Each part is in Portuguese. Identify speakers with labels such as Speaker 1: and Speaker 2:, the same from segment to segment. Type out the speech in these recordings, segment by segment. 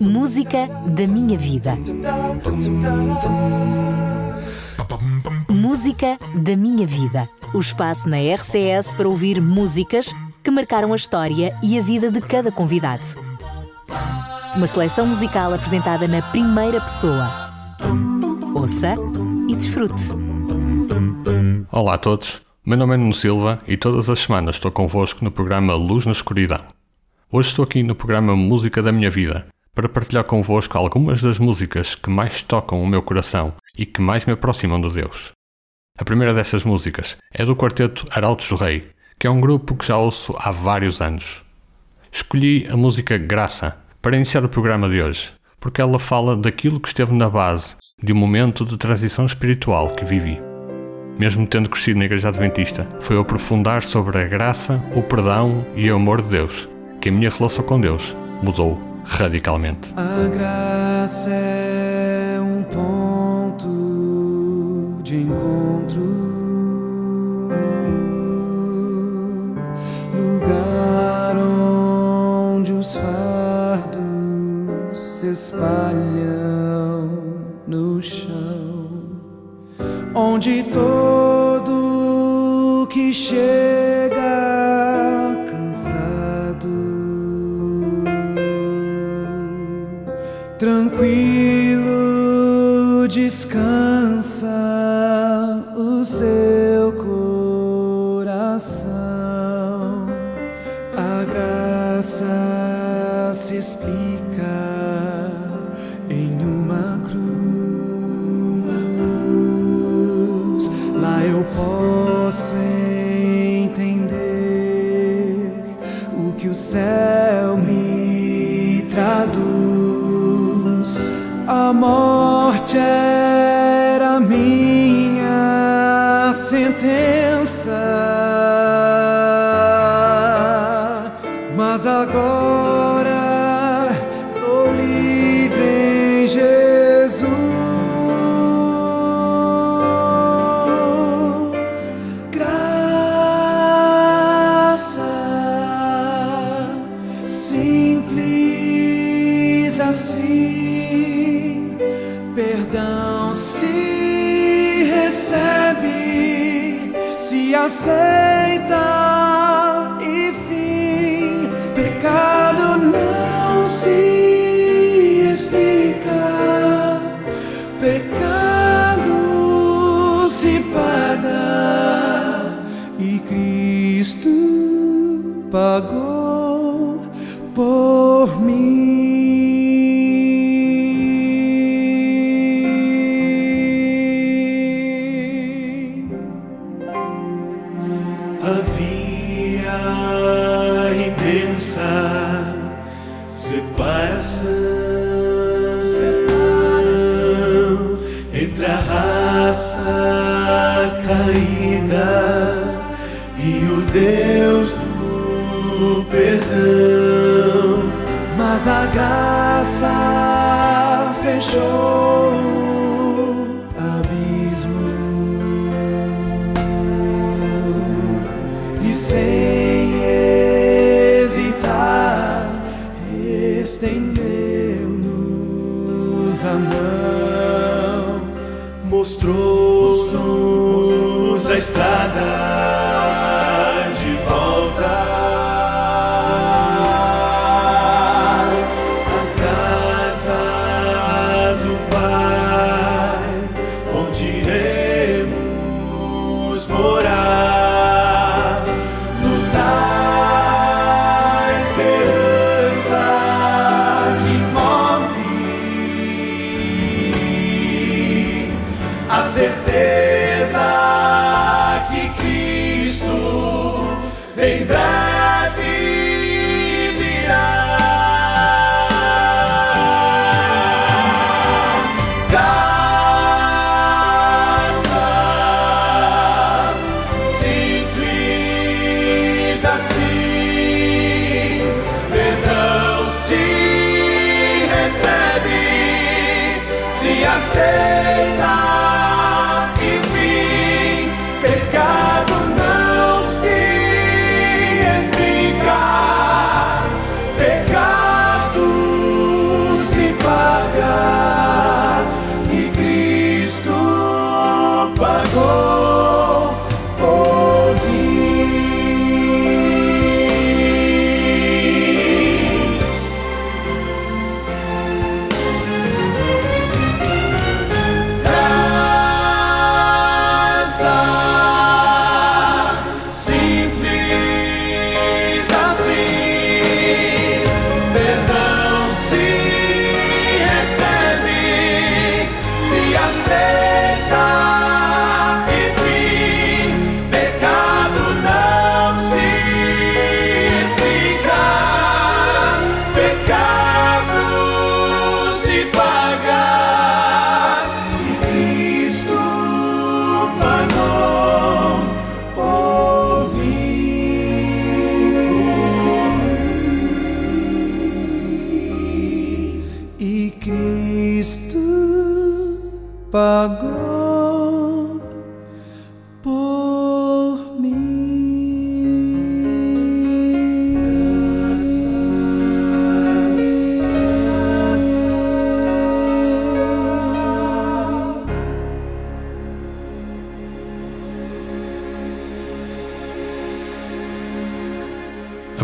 Speaker 1: Música da minha vida. Música da minha vida. O espaço na RCS para ouvir músicas que marcaram a história e a vida de cada convidado. Uma seleção musical apresentada na primeira pessoa. Ouça e desfrute.
Speaker 2: Olá a todos, meu nome é Nuno Silva e todas as semanas estou convosco no programa Luz na Escuridão. Hoje estou aqui no programa Música da Minha Vida para partilhar convosco algumas das músicas que mais tocam o meu coração e que mais me aproximam de Deus. A primeira dessas músicas é do quarteto Arautos do Rei, que é um grupo que já ouço há vários anos. Escolhi a música Graça para iniciar o programa de hoje, porque ela fala daquilo que esteve na base de um momento de transição espiritual que vivi. Mesmo tendo crescido na Igreja Adventista, foi aprofundar sobre a graça, o perdão e o amor de Deus, que a minha relação com Deus mudou radicalmente.
Speaker 3: A graça é um ponto de encontro, lugar onde os fardos se espalham no chão, onde todo que chega tranquilo descansa o seu coração. A graça se explica em uma cruz. Lá eu posso entender o que o céu morte
Speaker 4: Havia imensa separação, separação entre a raça caída e o Deus do perdão.
Speaker 3: Mas a graça fechou
Speaker 4: Mostrou-nos a estrada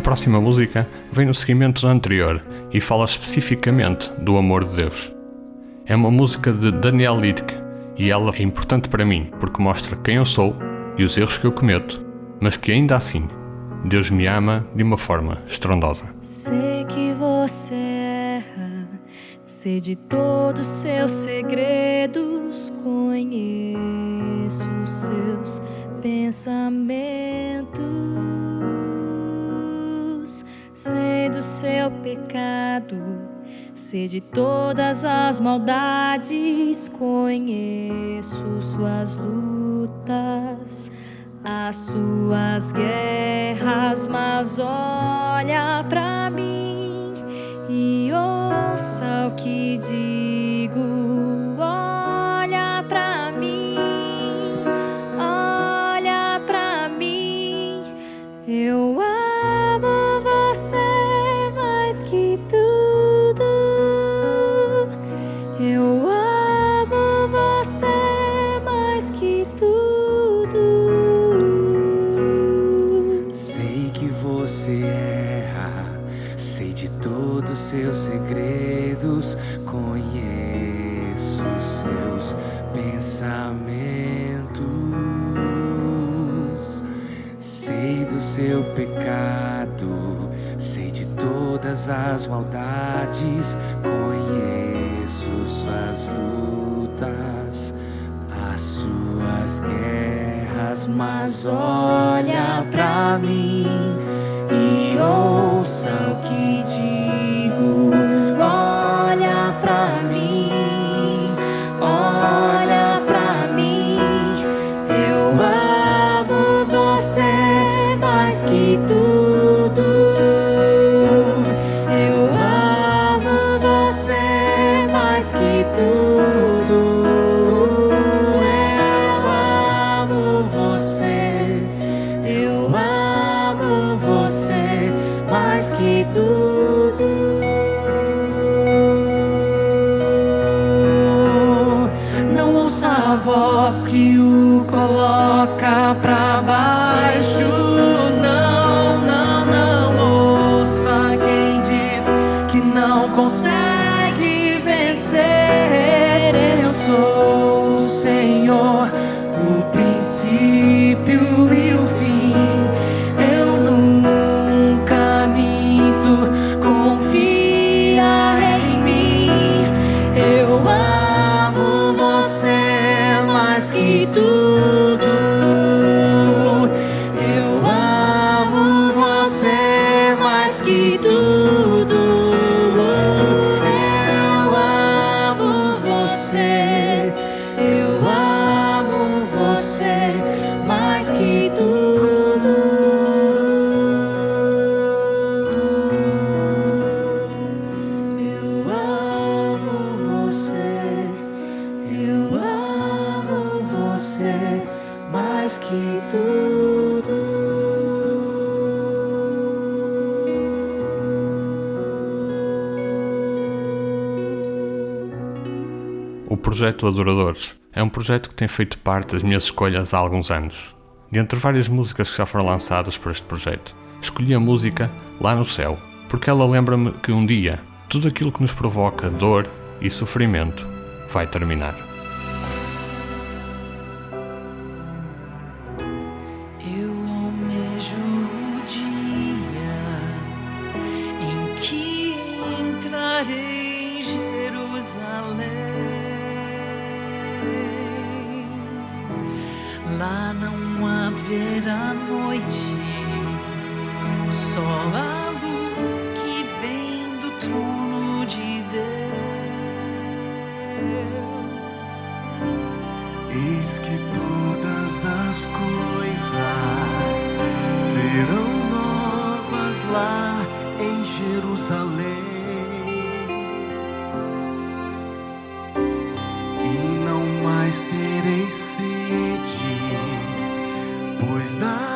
Speaker 5: próxima música vem no seguimento da anterior e fala especificamente do amor de Deus. É uma música de Daniel Lidke e ela é importante para mim porque mostra quem eu sou e os erros que eu cometo, mas que ainda assim Deus me ama de uma forma estrondosa.
Speaker 6: Sei que você erra, sei de todos seus segredos, conheço os seus pensamentos, sei do seu pecado, sei de todas as maldades, conheço suas lutas as suas guerras, mas olha pra mim e ouça o que digo.
Speaker 7: Do seu pecado, sei de todas as maldades, conheço suas lutas, as suas guerras, mas olha pra mim e ouça o que
Speaker 5: Adoradores é um projeto que tem feito parte das minhas escolhas há alguns anos. De entre várias músicas que já foram lançadas por este projeto, escolhi a música Lá no Céu, porque ela lembra-me que um dia tudo aquilo que nos provoca dor e sofrimento vai terminar.
Speaker 3: mais
Speaker 8: terei sede, pois
Speaker 2: da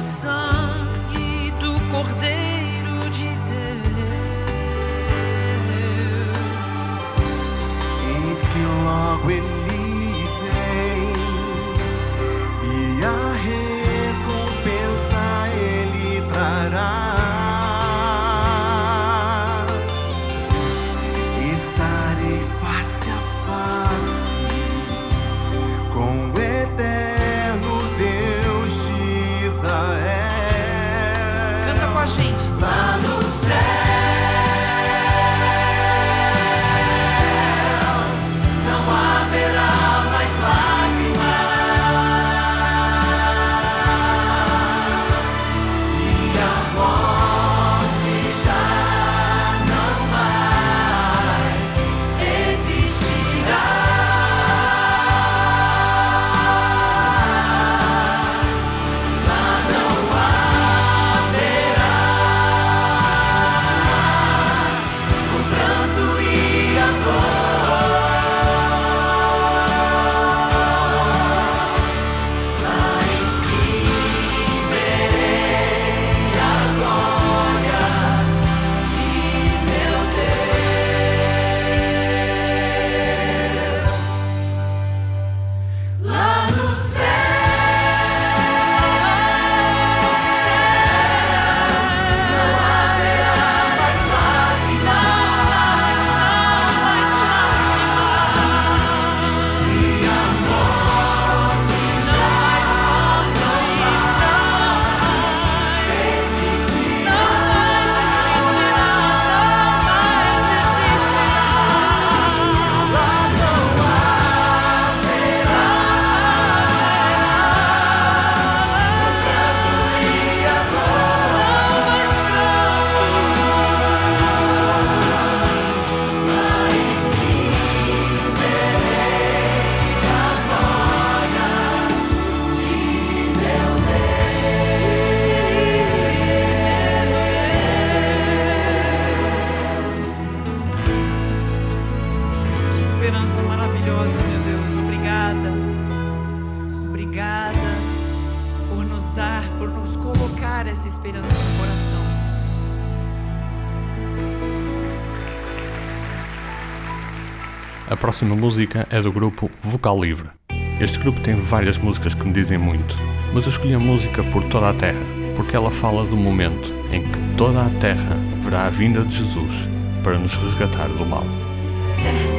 Speaker 2: so música é do grupo Vocal Livre. Este grupo tem várias músicas que me dizem muito, mas eu escolhi a música Por Toda a Terra, porque ela fala do momento em que toda a terra verá a vinda de Jesus para nos resgatar do mal.
Speaker 6: Sim.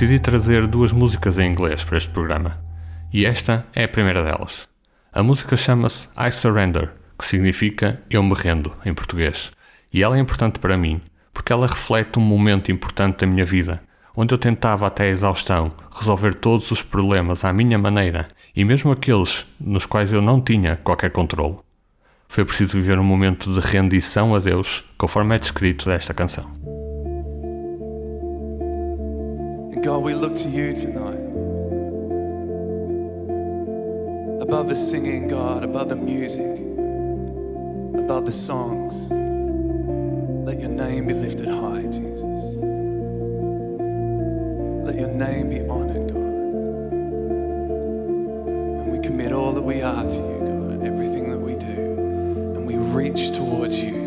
Speaker 2: Decidi trazer duas músicas em inglês para este programa, e esta é a primeira delas. A música chama-se I Surrender, que significa Eu me rendo em português, e ela é importante para mim porque ela reflete um momento importante da minha vida, onde eu tentava até a exaustão resolver todos os problemas à minha maneira e mesmo aqueles nos quais eu não tinha qualquer controle. Foi preciso viver um momento de rendição a Deus, conforme é descrito nesta canção.
Speaker 7: And God, we look to you tonight. Above the singing, God, above the music, above the songs, let your name be lifted high, Jesus. Let your name be honored, God. And we commit all that we are to you, God, and everything that we do. And we reach towards you,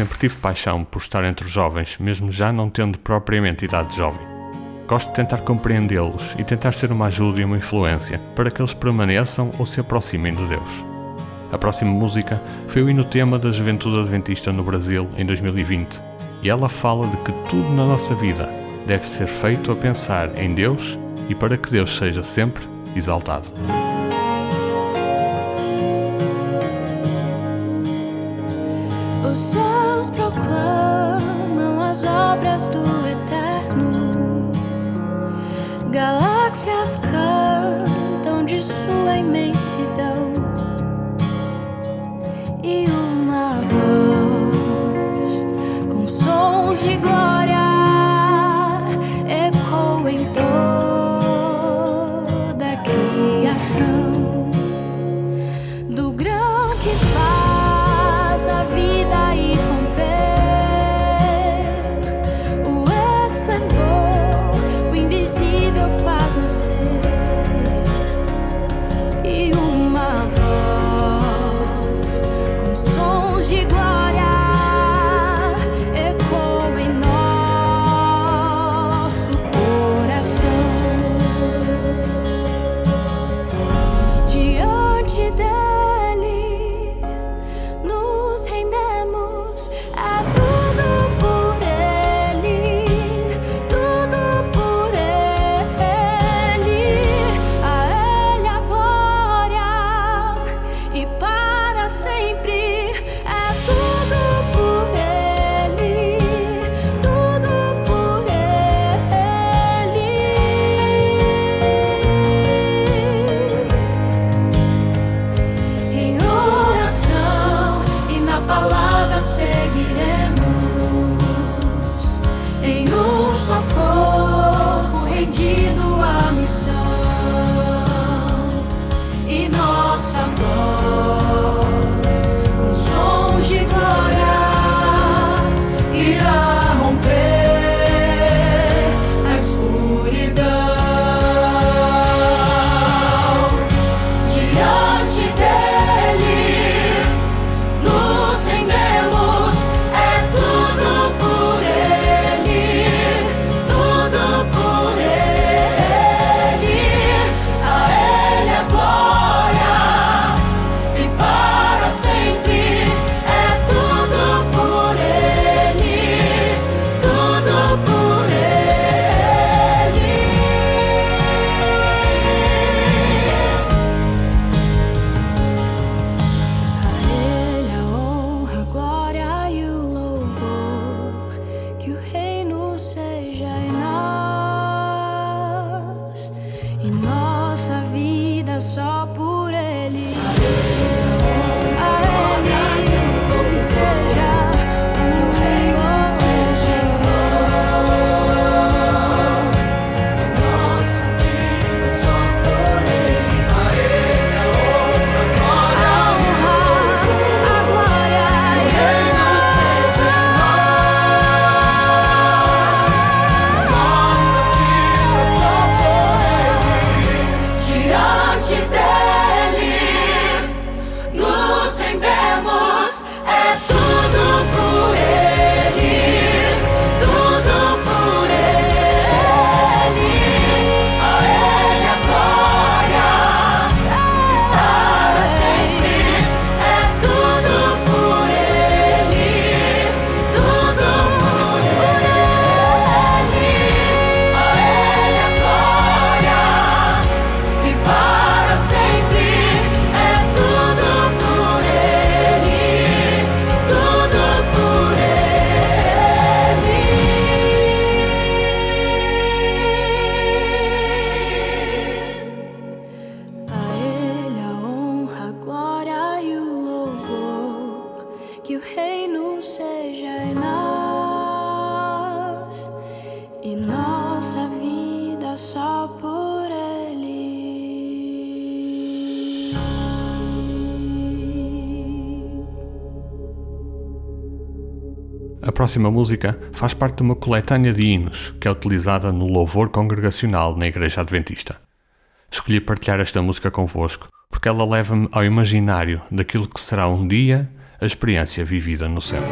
Speaker 2: sempre tive paixão por estar entre os jovens, mesmo já não tendo propriamente idade de jovem. Gosto de tentar compreendê-los e tentar ser uma ajuda e uma influência para que eles permaneçam ou se aproximem de Deus. A próxima música foi o hino tema da Juventude Adventista no Brasil em 2020 e ela fala de que tudo na nossa vida deve ser feito a pensar em Deus e para que Deus seja sempre exaltado.
Speaker 9: Obras do Eterno, galáxias cantam de sua imensidão, e uma voz com sons de glória
Speaker 2: próxima música faz parte de uma coletânea de hinos que é utilizada no louvor congregacional na Igreja Adventista. Escolhi partilhar esta música convosco porque ela leva-me ao imaginário daquilo que será um dia a experiência vivida no céu.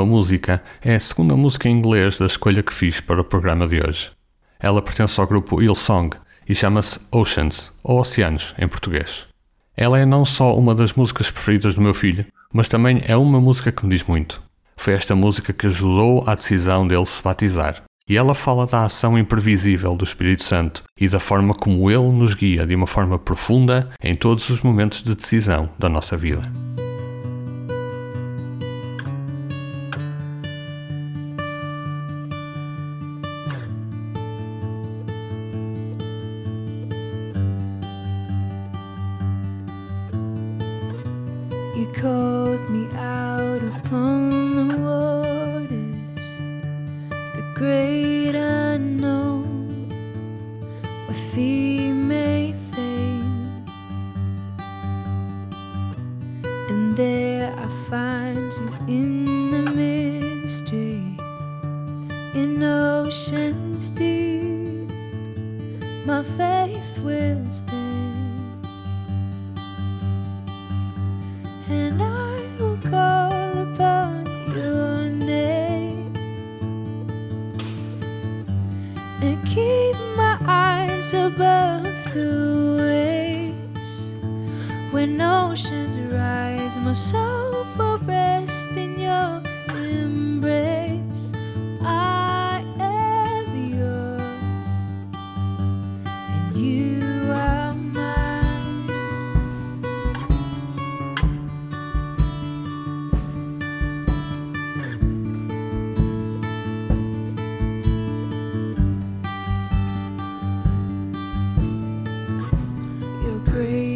Speaker 5: última música é a segunda música em inglês da escolha que fiz para o programa de hoje. Ela pertence ao grupo Hillsong e chama-se Oceans, ou Oceanos, em português. Ela é não só uma das músicas preferidas do meu filho, mas também é uma música que me diz muito. Foi esta música que ajudou à decisão dele se batizar. E ela fala da ação imprevisível do Espírito Santo e da forma como ele nos guia de uma forma profunda em todos os momentos de decisão da nossa vida.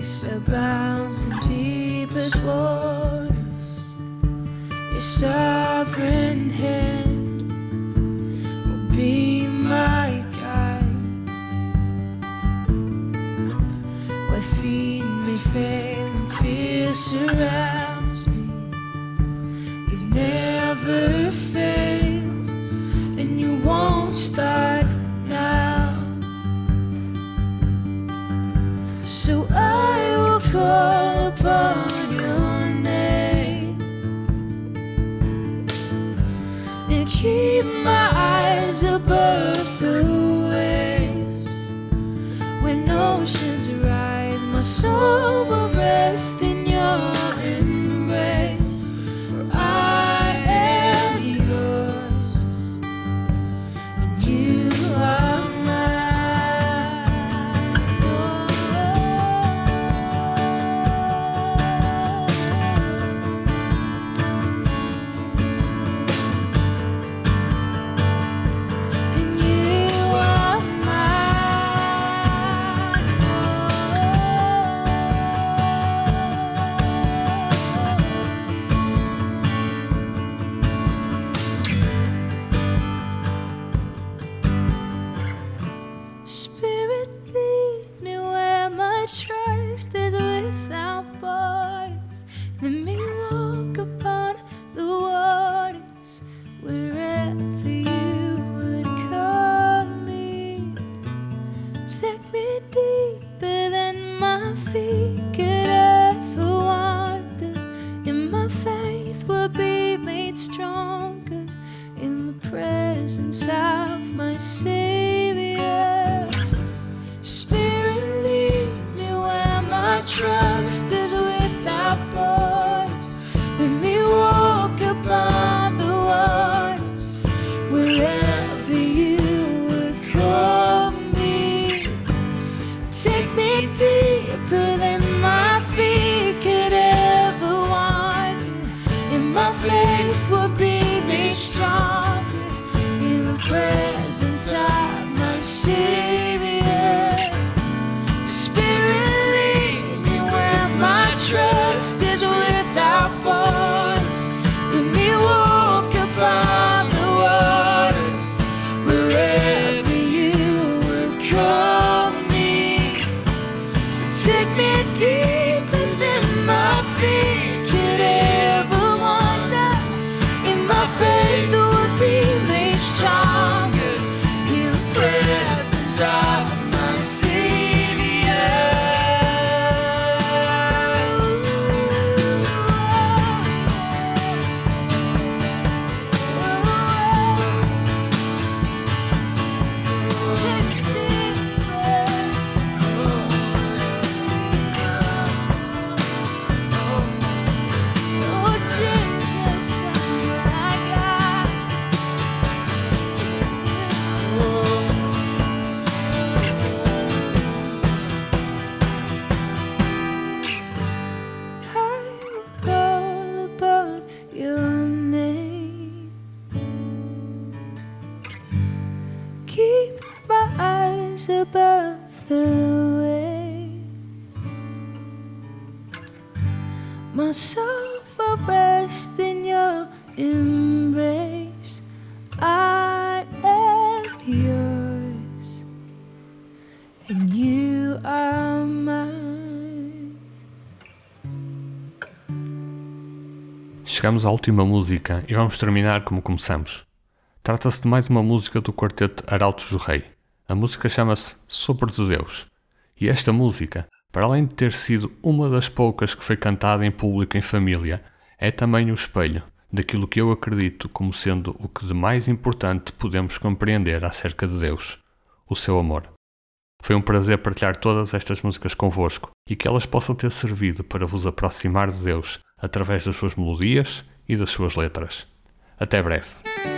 Speaker 10: peace abounds in deepest waters. Your sovereign hand. so
Speaker 2: chegamos à última música e vamos terminar como começamos. Trata-se de mais uma música do quarteto Arautos do Rei. A música chama-se Sobre de Deus. E esta música, para além de ter sido uma das poucas que foi cantada em público em família, é também o espelho daquilo que eu acredito como sendo o que de mais importante podemos compreender acerca de Deus, o seu amor. Foi um prazer partilhar todas estas músicas convosco e que elas possam ter servido para vos aproximar de Deus através das suas melodias e das suas letras. Até breve.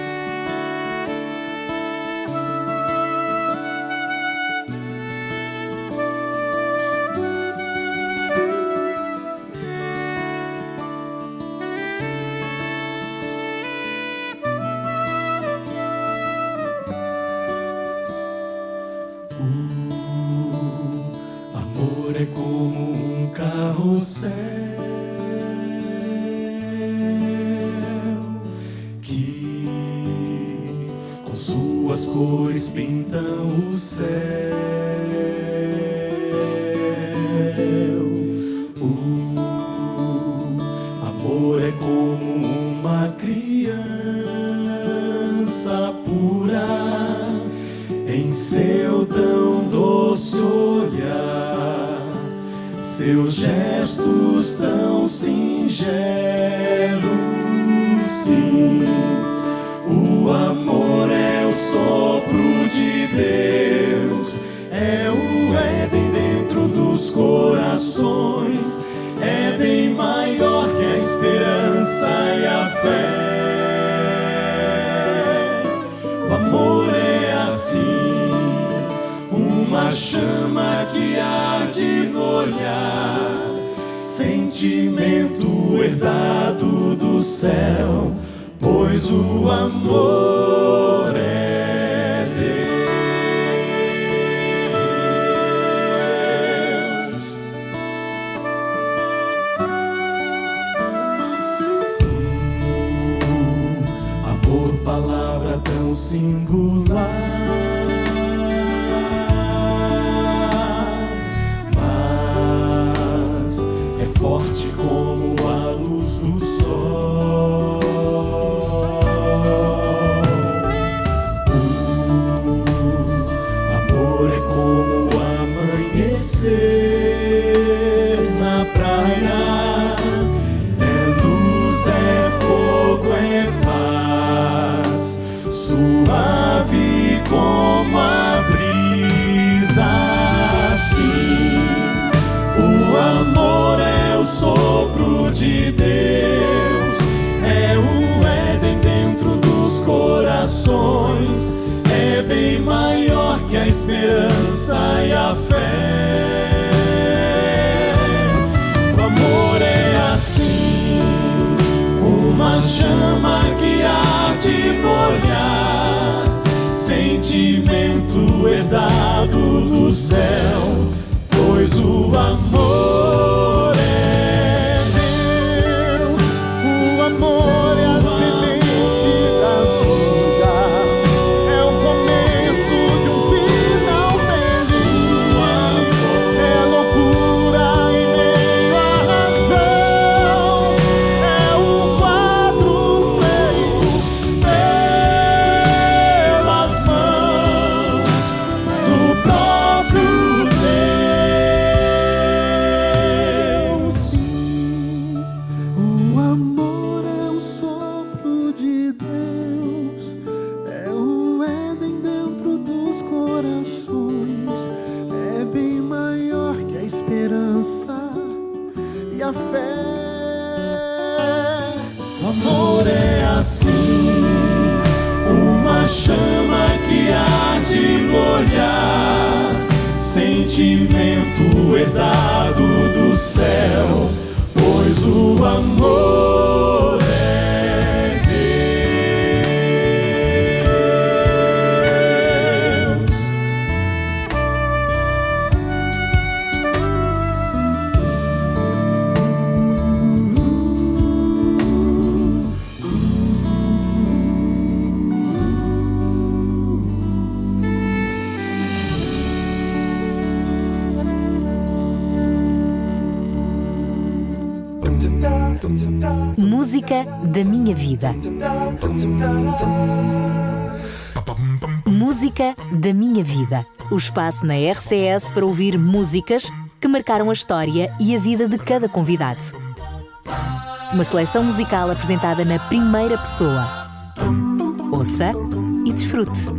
Speaker 1: Espaço na RCS para ouvir músicas que marcaram a história e a vida de cada convidado. Uma seleção musical apresentada na primeira pessoa. Ouça e desfrute.